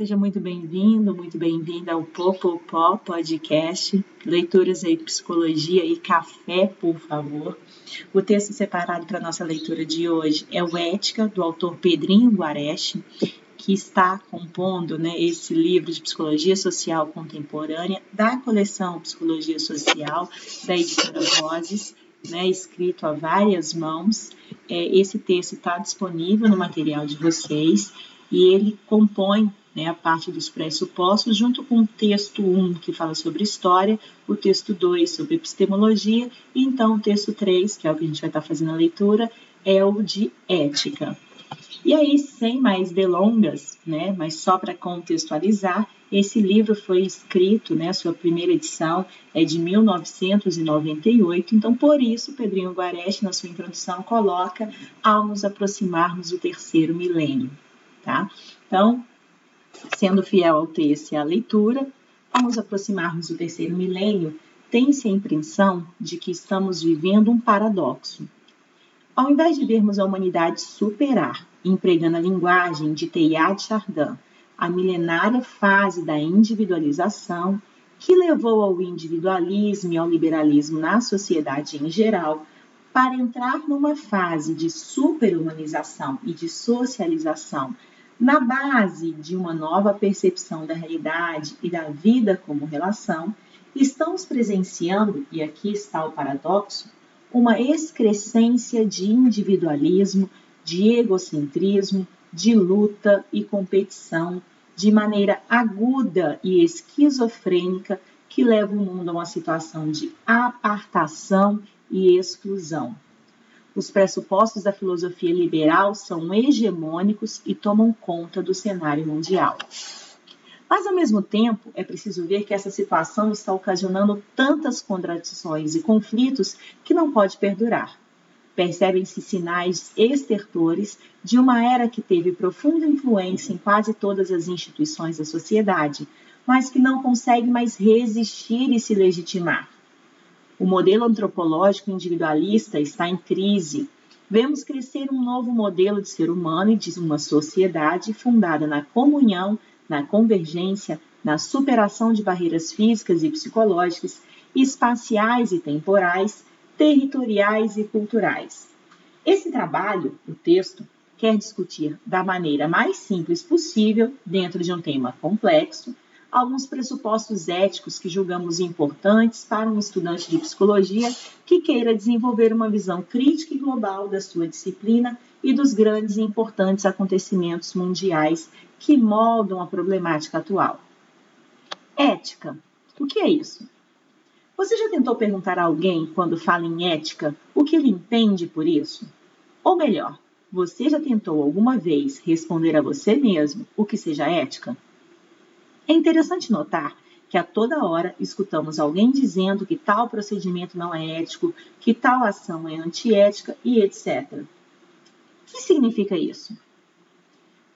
seja muito bem-vindo, muito bem-vinda ao Popopó Podcast, leituras aí, psicologia e café, por favor. O texto separado para nossa leitura de hoje é o Ética, do autor Pedrinho Guareche, que está compondo né, esse livro de psicologia social contemporânea da coleção Psicologia Social da editora Roses, né, escrito a várias mãos. É, esse texto está disponível no material de vocês e ele compõe né, a parte dos pressupostos, junto com o texto 1, que fala sobre história, o texto 2 sobre epistemologia, e então o texto 3, que é o que a gente vai estar fazendo a leitura, é o de ética. E aí, sem mais delongas, né, mas só para contextualizar, esse livro foi escrito, né, sua primeira edição é de 1998, então por isso Pedrinho Guareste, na sua introdução, coloca ao nos aproximarmos do terceiro milênio. Tá? Então, sendo fiel ao texto e à leitura, ao nos aproximarmos do terceiro milênio, tem-se a impressão de que estamos vivendo um paradoxo. Ao invés de vermos a humanidade superar, empregando a linguagem de Teilhard Chardin, a milenária fase da individualização, que levou ao individualismo e ao liberalismo na sociedade em geral, para entrar numa fase de superhumanização e de socialização na base de uma nova percepção da realidade e da vida como relação, estamos presenciando, e aqui está o paradoxo, uma excrescência de individualismo, de egocentrismo, de luta e competição, de maneira aguda e esquizofrênica, que leva o mundo a uma situação de apartação e exclusão. Os pressupostos da filosofia liberal são hegemônicos e tomam conta do cenário mundial. Mas, ao mesmo tempo, é preciso ver que essa situação está ocasionando tantas contradições e conflitos que não pode perdurar. Percebem-se sinais estertores de uma era que teve profunda influência em quase todas as instituições da sociedade, mas que não consegue mais resistir e se legitimar. O modelo antropológico individualista está em crise. Vemos crescer um novo modelo de ser humano e de uma sociedade fundada na comunhão, na convergência, na superação de barreiras físicas e psicológicas, espaciais e temporais, territoriais e culturais. Esse trabalho, o texto, quer discutir da maneira mais simples possível, dentro de um tema complexo, alguns pressupostos éticos que julgamos importantes para um estudante de psicologia que queira desenvolver uma visão crítica e global da sua disciplina e dos grandes e importantes acontecimentos mundiais que moldam a problemática atual. Ética. O que é isso? Você já tentou perguntar a alguém, quando fala em ética, o que ele entende por isso? Ou melhor, você já tentou alguma vez responder a você mesmo o que seja ética? É interessante notar que a toda hora escutamos alguém dizendo que tal procedimento não é ético, que tal ação é antiética e etc. O que significa isso?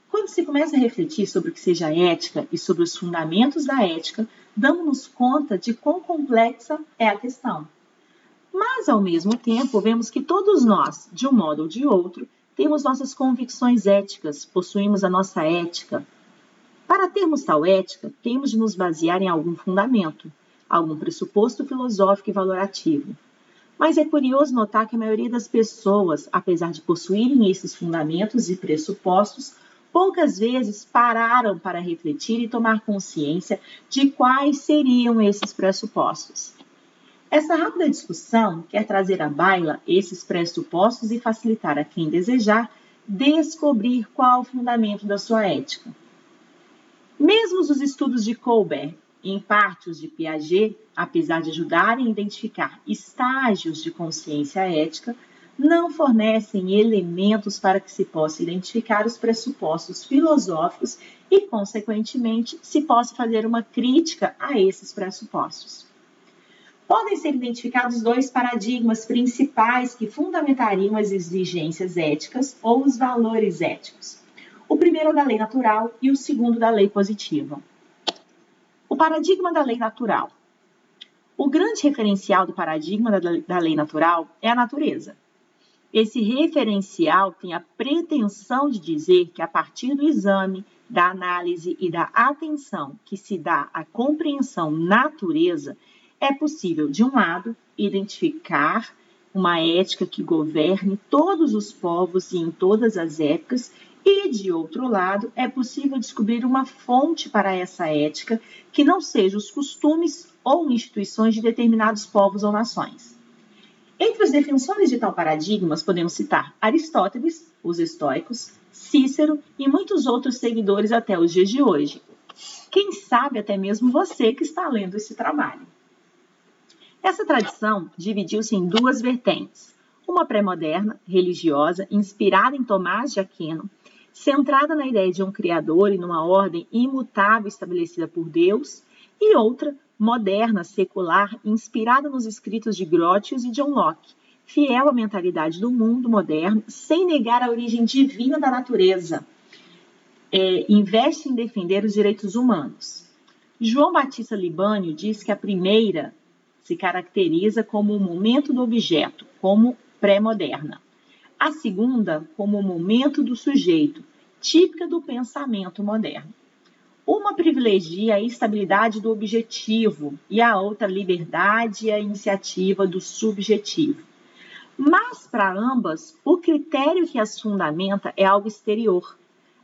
Quando se começa a refletir sobre o que seja ética e sobre os fundamentos da ética, damos-nos conta de quão complexa é a questão. Mas, ao mesmo tempo, vemos que todos nós, de um modo ou de outro, temos nossas convicções éticas, possuímos a nossa ética, para termos tal ética, temos de nos basear em algum fundamento, algum pressuposto filosófico e valorativo. Mas é curioso notar que a maioria das pessoas, apesar de possuírem esses fundamentos e pressupostos, poucas vezes pararam para refletir e tomar consciência de quais seriam esses pressupostos. Essa rápida discussão quer trazer à baila esses pressupostos e facilitar a quem desejar descobrir qual o fundamento da sua ética. Mesmo os estudos de Colbert, em parte os de Piaget, apesar de ajudarem a identificar estágios de consciência ética, não fornecem elementos para que se possa identificar os pressupostos filosóficos e, consequentemente, se possa fazer uma crítica a esses pressupostos. Podem ser identificados dois paradigmas principais que fundamentariam as exigências éticas ou os valores éticos. O primeiro é da lei natural e o segundo da lei positiva. O paradigma da lei natural. O grande referencial do paradigma da lei natural é a natureza. Esse referencial tem a pretensão de dizer que, a partir do exame, da análise e da atenção que se dá à compreensão natureza, é possível, de um lado, identificar uma ética que governe todos os povos e em todas as épocas, e, de outro lado, é possível descobrir uma fonte para essa ética que não seja os costumes ou instituições de determinados povos ou nações. Entre os defensores de tal paradigmas, podemos citar Aristóteles, os estoicos, Cícero e muitos outros seguidores até os dias de hoje. Quem sabe até mesmo você que está lendo esse trabalho. Essa tradição dividiu-se em duas vertentes. Uma pré-moderna, religiosa, inspirada em Tomás de Aquino, centrada na ideia de um Criador e numa ordem imutável estabelecida por Deus, e outra moderna, secular, inspirada nos escritos de Grotius e John Locke, fiel à mentalidade do mundo moderno, sem negar a origem divina da natureza. É, investe em defender os direitos humanos. João Batista Libânio diz que a primeira se caracteriza como o momento do objeto, como pré-moderna. A segunda, como o momento do sujeito, típica do pensamento moderno. Uma privilegia a estabilidade do objetivo e a outra liberdade e a iniciativa do subjetivo. Mas, para ambas, o critério que as fundamenta é algo exterior,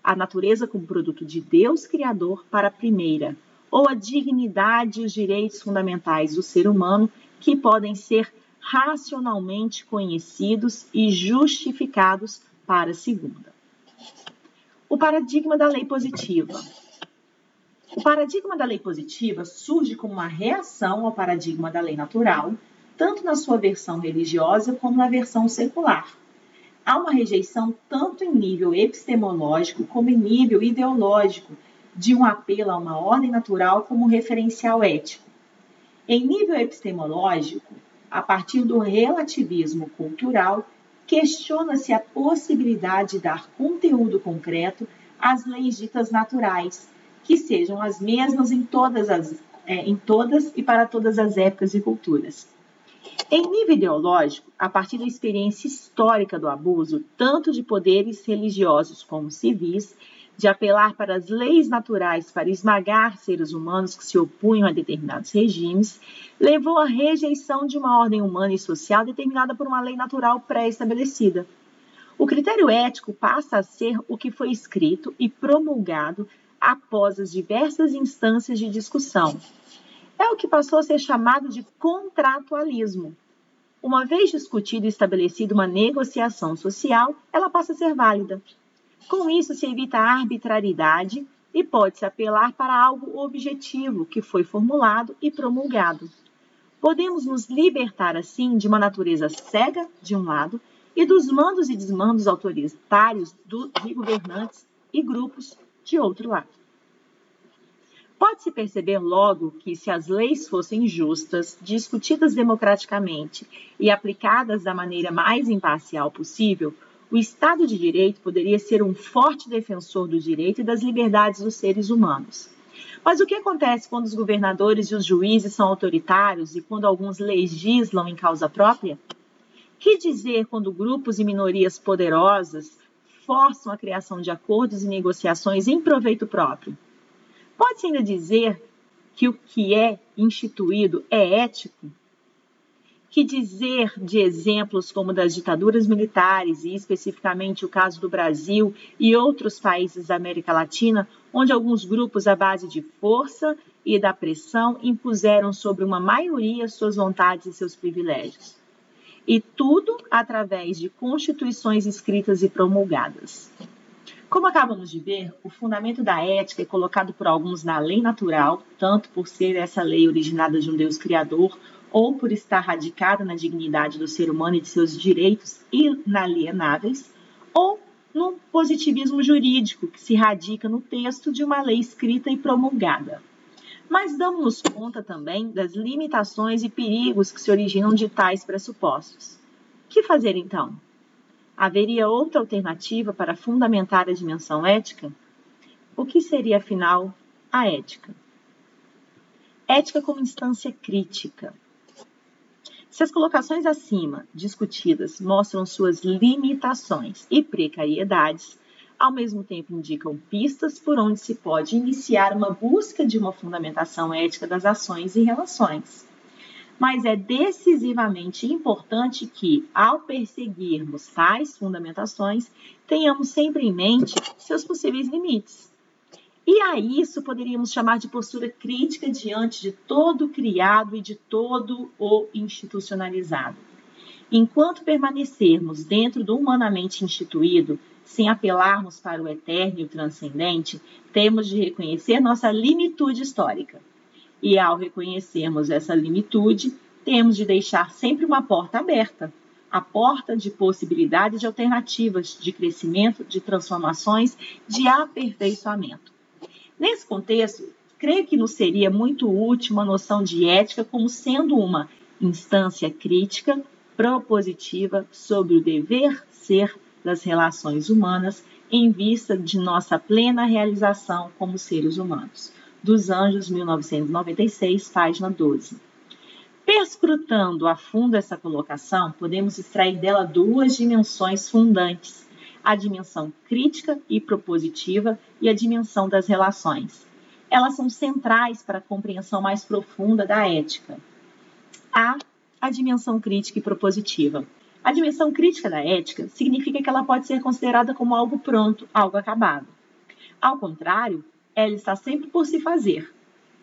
a natureza como produto de Deus Criador para a primeira, ou a dignidade e os direitos fundamentais do ser humano que podem ser racionalmente conhecidos e justificados para a segunda. O paradigma da lei positiva. O paradigma da lei positiva surge como uma reação ao paradigma da lei natural, tanto na sua versão religiosa como na versão secular. Há uma rejeição tanto em nível epistemológico como em nível ideológico de um apelo a uma ordem natural como referencial ético. Em nível epistemológico, a partir do relativismo cultural, questiona-se a possibilidade de dar conteúdo concreto às leis ditas naturais, que sejam as mesmas em todas, as, é, em todas e para todas as épocas e culturas. Em nível ideológico, a partir da experiência histórica do abuso, tanto de poderes religiosos como civis, de apelar para as leis naturais para esmagar seres humanos que se opunham a determinados regimes, levou à rejeição de uma ordem humana e social determinada por uma lei natural pré-estabelecida. O critério ético passa a ser o que foi escrito e promulgado após as diversas instâncias de discussão. É o que passou a ser chamado de contratualismo. Uma vez discutida e estabelecida uma negociação social, ela passa a ser válida. Com isso, se evita a arbitrariedade e pode-se apelar para algo objetivo que foi formulado e promulgado. Podemos nos libertar, assim, de uma natureza cega, de um lado, e dos mandos e desmandos autoritários de governantes e grupos, de outro lado. Pode-se perceber logo que, se as leis fossem justas, discutidas democraticamente e aplicadas da maneira mais imparcial possível, o Estado de Direito poderia ser um forte defensor do direito e das liberdades dos seres humanos. Mas o que acontece quando os governadores e os juízes são autoritários e quando alguns legislam em causa própria? Que dizer quando grupos e minorias poderosas forçam a criação de acordos e negociações em proveito próprio? Pode-se ainda dizer que o que é instituído é ético? Que dizer de exemplos como das ditaduras militares, e especificamente o caso do Brasil e outros países da América Latina, onde alguns grupos, à base de força e da pressão, impuseram sobre uma maioria suas vontades e seus privilégios? e tudo através de constituições escritas e promulgadas. Como acabamos de ver, o fundamento da ética é colocado por alguns na lei natural, tanto por ser essa lei originada de um Deus criador, ou por estar radicada na dignidade do ser humano e de seus direitos inalienáveis, ou no positivismo jurídico, que se radica no texto de uma lei escrita e promulgada mas damos conta também das limitações e perigos que se originam de tais pressupostos. Que fazer então? Haveria outra alternativa para fundamentar a dimensão ética? O que seria, afinal, a ética? Ética como instância crítica. Se as colocações acima discutidas mostram suas limitações e precariedades, ao mesmo tempo indicam pistas por onde se pode iniciar uma busca de uma fundamentação ética das ações e relações. Mas é decisivamente importante que, ao perseguirmos tais fundamentações, tenhamos sempre em mente seus possíveis limites. E a isso poderíamos chamar de postura crítica diante de todo o criado e de todo o institucionalizado. Enquanto permanecermos dentro do humanamente instituído, sem apelarmos para o eterno e o transcendente, temos de reconhecer nossa limitude histórica. E ao reconhecermos essa limitude, temos de deixar sempre uma porta aberta a porta de possibilidades de alternativas, de crescimento, de transformações, de aperfeiçoamento. Nesse contexto, creio que nos seria muito útil uma noção de ética como sendo uma instância crítica, propositiva sobre o dever ser das relações humanas em vista de nossa plena realização como seres humanos. Dos Anjos, 1996, página 12. Perscrutando a fundo essa colocação, podemos extrair dela duas dimensões fundantes: a dimensão crítica e propositiva e a dimensão das relações. Elas são centrais para a compreensão mais profunda da ética. A, a dimensão crítica e propositiva. A dimensão crítica da ética significa que ela pode ser considerada como algo pronto, algo acabado. Ao contrário, ela está sempre por se fazer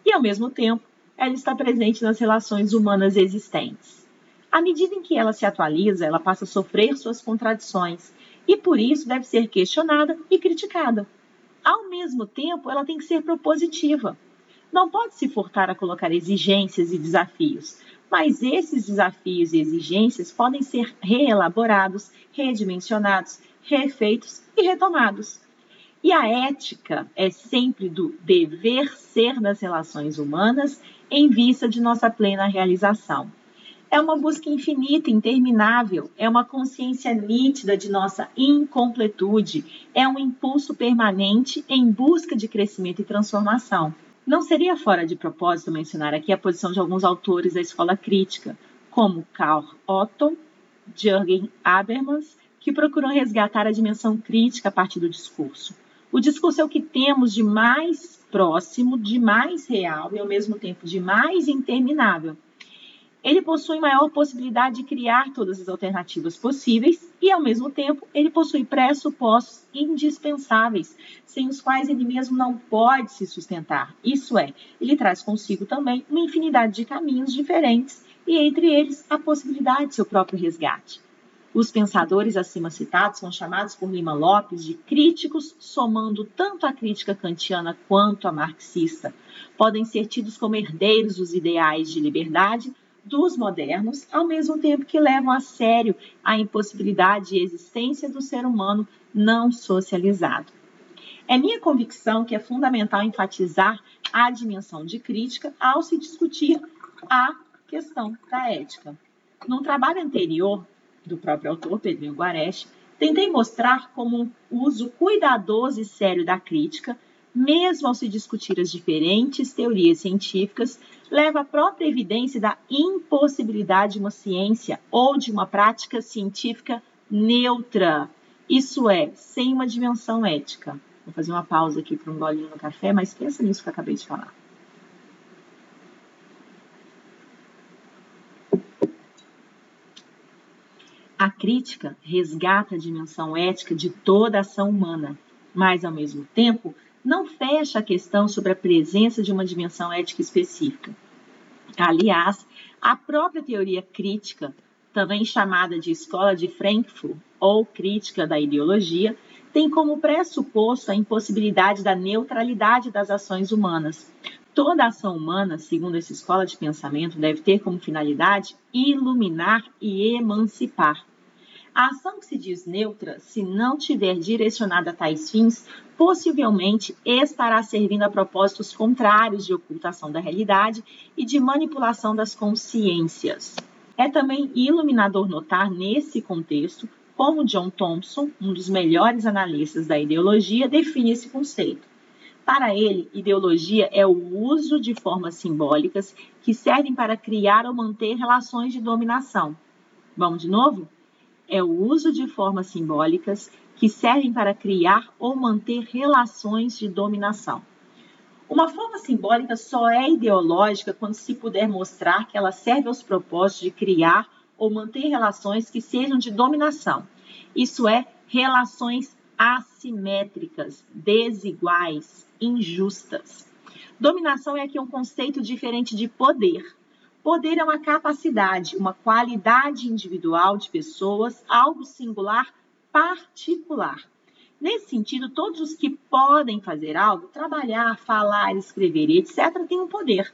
e, ao mesmo tempo, ela está presente nas relações humanas existentes. À medida em que ela se atualiza, ela passa a sofrer suas contradições e, por isso, deve ser questionada e criticada. Ao mesmo tempo, ela tem que ser propositiva. Não pode se furtar a colocar exigências e desafios, mas esses desafios e exigências podem ser reelaborados, redimensionados, refeitos e retomados. E a ética é sempre do dever ser das relações humanas em vista de nossa plena realização. É uma busca infinita, interminável, é uma consciência nítida de nossa incompletude, é um impulso permanente em busca de crescimento e transformação. Não seria fora de propósito mencionar aqui a posição de alguns autores da escola crítica, como Karl Otto, Jürgen Habermas, que procuram resgatar a dimensão crítica a partir do discurso. O discurso é o que temos de mais próximo, de mais real e ao mesmo tempo de mais interminável. Ele possui maior possibilidade de criar todas as alternativas possíveis e, ao mesmo tempo, ele possui pressupostos indispensáveis, sem os quais ele mesmo não pode se sustentar. Isso é, ele traz consigo também uma infinidade de caminhos diferentes e, entre eles, a possibilidade de seu próprio resgate. Os pensadores acima citados são chamados por Lima Lopes de críticos, somando tanto a crítica kantiana quanto a marxista. Podem ser tidos como herdeiros dos ideais de liberdade, dos modernos, ao mesmo tempo que levam a sério a impossibilidade de existência do ser humano não socializado. É minha convicção que é fundamental enfatizar a dimensão de crítica ao se discutir a questão da ética. Num trabalho anterior do próprio autor, Pedrinho Guareschi, tentei mostrar como um uso cuidadoso e sério da crítica mesmo ao se discutir as diferentes teorias científicas, leva à própria evidência da impossibilidade de uma ciência ou de uma prática científica neutra, isso é, sem uma dimensão ética. Vou fazer uma pausa aqui para um golinho no café, mas pensa nisso que eu acabei de falar. A crítica resgata a dimensão ética de toda ação humana, mas, ao mesmo tempo, não fecha a questão sobre a presença de uma dimensão ética específica. Aliás, a própria teoria crítica, também chamada de escola de Frankfurt ou crítica da ideologia, tem como pressuposto a impossibilidade da neutralidade das ações humanas. Toda ação humana, segundo essa escola de pensamento, deve ter como finalidade iluminar e emancipar. A ação que se diz neutra, se não tiver direcionada a tais fins, possivelmente estará servindo a propósitos contrários de ocultação da realidade e de manipulação das consciências. É também iluminador notar nesse contexto como John Thompson, um dos melhores analistas da ideologia, define esse conceito. Para ele, ideologia é o uso de formas simbólicas que servem para criar ou manter relações de dominação. Vamos de novo? É o uso de formas simbólicas que servem para criar ou manter relações de dominação. Uma forma simbólica só é ideológica quando se puder mostrar que ela serve aos propósitos de criar ou manter relações que sejam de dominação. Isso é, relações assimétricas, desiguais, injustas. Dominação é aqui um conceito diferente de poder. Poder é uma capacidade, uma qualidade individual de pessoas, algo singular, particular. Nesse sentido, todos os que podem fazer algo, trabalhar, falar, escrever, etc., têm um poder.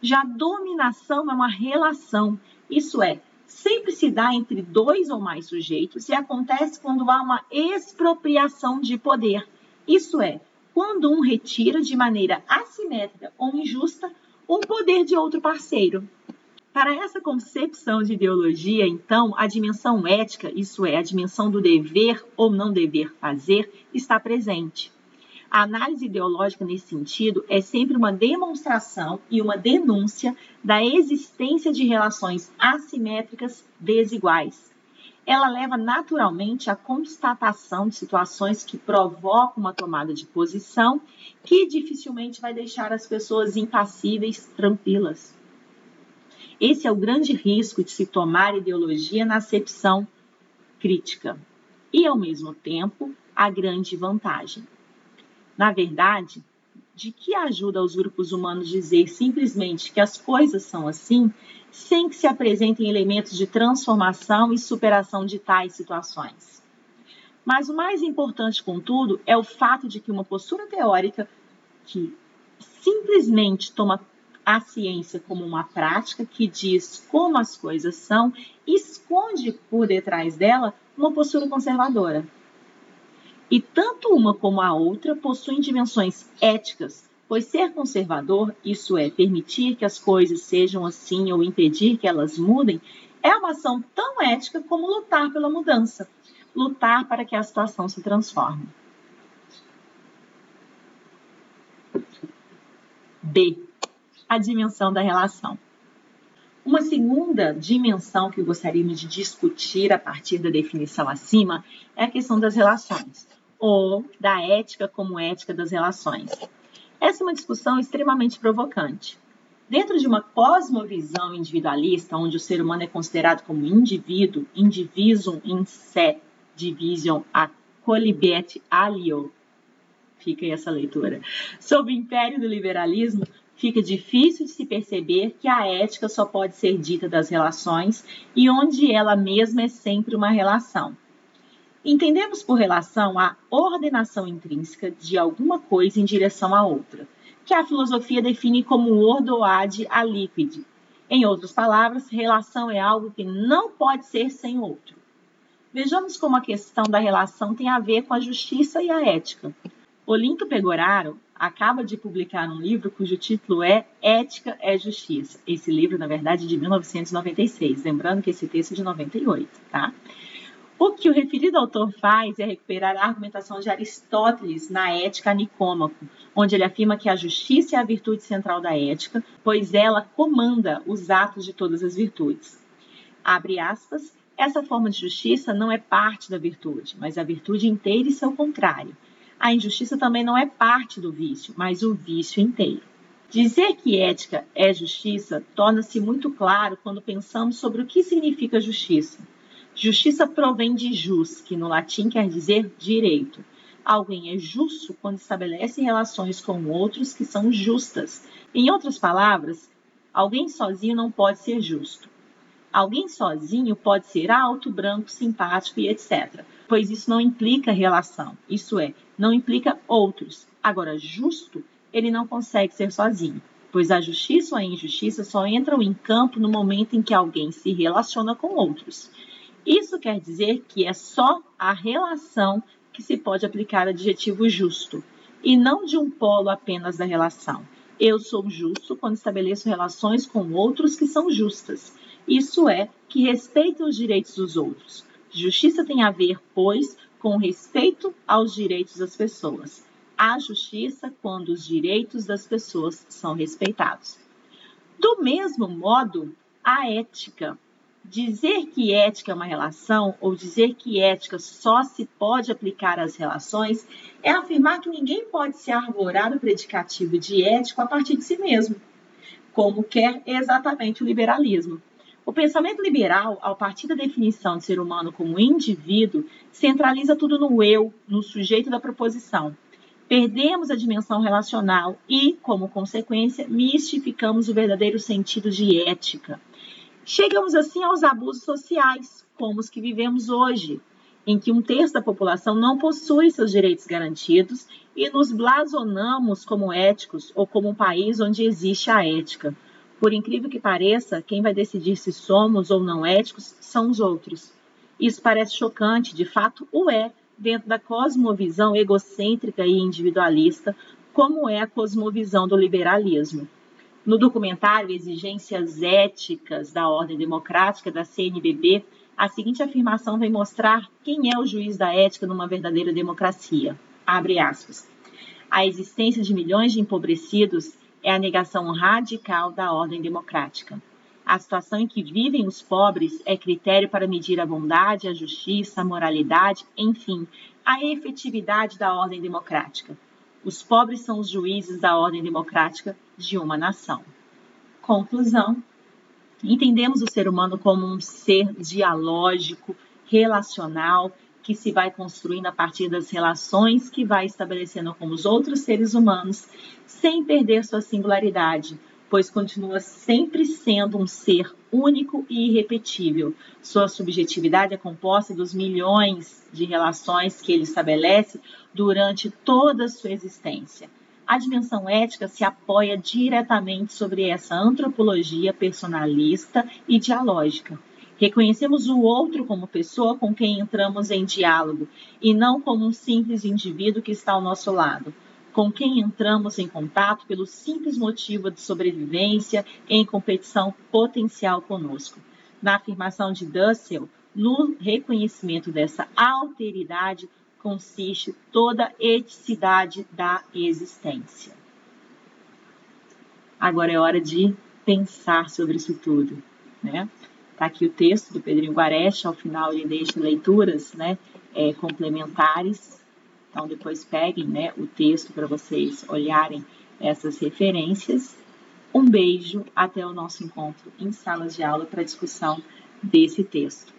Já dominação é uma relação, isso é, sempre se dá entre dois ou mais sujeitos e acontece quando há uma expropriação de poder. Isso é, quando um retira de maneira assimétrica ou injusta um poder de outro parceiro. Para essa concepção de ideologia, então, a dimensão ética, isso é, a dimensão do dever ou não dever fazer, está presente. A análise ideológica, nesse sentido, é sempre uma demonstração e uma denúncia da existência de relações assimétricas desiguais. Ela leva naturalmente à constatação de situações que provocam uma tomada de posição que dificilmente vai deixar as pessoas impassíveis, tranquilas. Esse é o grande risco de se tomar ideologia na acepção crítica e, ao mesmo tempo, a grande vantagem. Na verdade, de que ajuda aos grupos humanos dizer simplesmente que as coisas são assim, sem que se apresentem elementos de transformação e superação de tais situações? Mas o mais importante, contudo, é o fato de que uma postura teórica que simplesmente toma a ciência como uma prática que diz como as coisas são, esconde por detrás dela uma postura conservadora. E tanto uma como a outra possuem dimensões éticas, pois ser conservador, isso é, permitir que as coisas sejam assim ou impedir que elas mudem, é uma ação tão ética como lutar pela mudança, lutar para que a situação se transforme. B a dimensão da relação. Uma segunda dimensão que gostaríamos de discutir a partir da definição acima é a questão das relações, ou da ética como ética das relações. Essa é uma discussão extremamente provocante. Dentro de uma cosmovisão individualista, onde o ser humano é considerado como indivíduo, indivisum in se division a colibet alio, fica aí essa leitura, sob o império do liberalismo, fica difícil de se perceber que a ética só pode ser dita das relações e onde ela mesma é sempre uma relação. Entendemos por relação a ordenação intrínseca de alguma coisa em direção à outra, que a filosofia define como ordo ad a liquid. Em outras palavras, relação é algo que não pode ser sem outro. Vejamos como a questão da relação tem a ver com a justiça e a ética. Olinto Pegoraro acaba de publicar um livro cujo título é Ética é Justiça. Esse livro, na verdade, é de 1996, lembrando que esse texto é de 98, tá? O que o referido autor faz é recuperar a argumentação de Aristóteles na Ética Nicômaco, onde ele afirma que a justiça é a virtude central da ética, pois ela comanda os atos de todas as virtudes. Abre aspas, essa forma de justiça não é parte da virtude, mas a virtude inteira e seu contrário a injustiça também não é parte do vício, mas o vício inteiro. Dizer que ética é justiça torna-se muito claro quando pensamos sobre o que significa justiça. Justiça provém de jus, que no latim quer dizer direito. Alguém é justo quando estabelece relações com outros que são justas. Em outras palavras, alguém sozinho não pode ser justo. Alguém sozinho pode ser alto, branco, simpático e etc. Pois isso não implica relação, isso é, não implica outros. Agora, justo, ele não consegue ser sozinho, pois a justiça ou a injustiça só entram em campo no momento em que alguém se relaciona com outros. Isso quer dizer que é só a relação que se pode aplicar adjetivo justo, e não de um polo apenas da relação. Eu sou justo quando estabeleço relações com outros que são justas. Isso é, que respeitam os direitos dos outros. Justiça tem a ver, pois, com respeito aos direitos das pessoas. a justiça quando os direitos das pessoas são respeitados. Do mesmo modo, a ética. Dizer que ética é uma relação ou dizer que ética só se pode aplicar às relações é afirmar que ninguém pode se arvorar o predicativo de ético a partir de si mesmo, como quer exatamente o liberalismo. O pensamento liberal, ao partir da definição de ser humano como indivíduo, centraliza tudo no eu, no sujeito da proposição. Perdemos a dimensão relacional e, como consequência, mistificamos o verdadeiro sentido de ética. Chegamos assim aos abusos sociais, como os que vivemos hoje, em que um terço da população não possui seus direitos garantidos e nos blasonamos como éticos ou como um país onde existe a ética. Por incrível que pareça, quem vai decidir se somos ou não éticos são os outros. Isso parece chocante, de fato o é, dentro da cosmovisão egocêntrica e individualista, como é a cosmovisão do liberalismo. No documentário Exigências Éticas da Ordem Democrática da CNBB, a seguinte afirmação vem mostrar quem é o juiz da ética numa verdadeira democracia. Abre aspas. A existência de milhões de empobrecidos é a negação radical da ordem democrática. A situação em que vivem os pobres é critério para medir a bondade, a justiça, a moralidade, enfim, a efetividade da ordem democrática. Os pobres são os juízes da ordem democrática de uma nação. Conclusão: entendemos o ser humano como um ser dialógico, relacional, que se vai construindo a partir das relações que vai estabelecendo com os outros seres humanos, sem perder sua singularidade, pois continua sempre sendo um ser único e irrepetível. Sua subjetividade é composta dos milhões de relações que ele estabelece durante toda a sua existência. A dimensão ética se apoia diretamente sobre essa antropologia personalista e dialógica Reconhecemos o outro como pessoa com quem entramos em diálogo e não como um simples indivíduo que está ao nosso lado, com quem entramos em contato pelo simples motivo de sobrevivência em competição potencial conosco. Na afirmação de Dussel, no reconhecimento dessa alteridade consiste toda a eticidade da existência. Agora é hora de pensar sobre isso tudo, né? Está aqui o texto do Pedrinho Guarecha, ao final ele deixa leituras né, é, complementares. Então, depois peguem né, o texto para vocês olharem essas referências. Um beijo, até o nosso encontro em salas de aula para discussão desse texto.